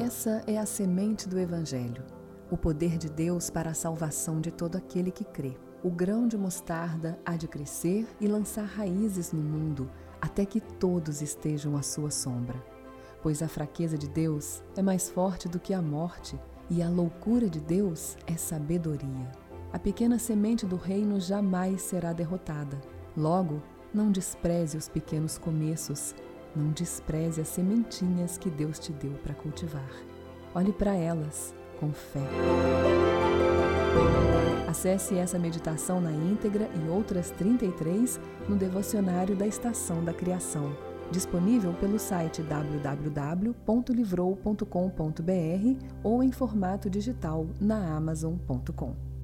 Essa é a semente do Evangelho, o poder de Deus para a salvação de todo aquele que crê. O grão de mostarda há de crescer e lançar raízes no mundo, até que todos estejam à sua sombra. Pois a fraqueza de Deus é mais forte do que a morte, e a loucura de Deus é sabedoria. A pequena semente do reino jamais será derrotada. Logo, não despreze os pequenos começos, não despreze as sementinhas que Deus te deu para cultivar. Olhe para elas com fé. Acesse essa meditação na íntegra e outras 33 no devocionário da Estação da Criação, disponível pelo site www.livrou.com.br ou em formato digital na amazon.com.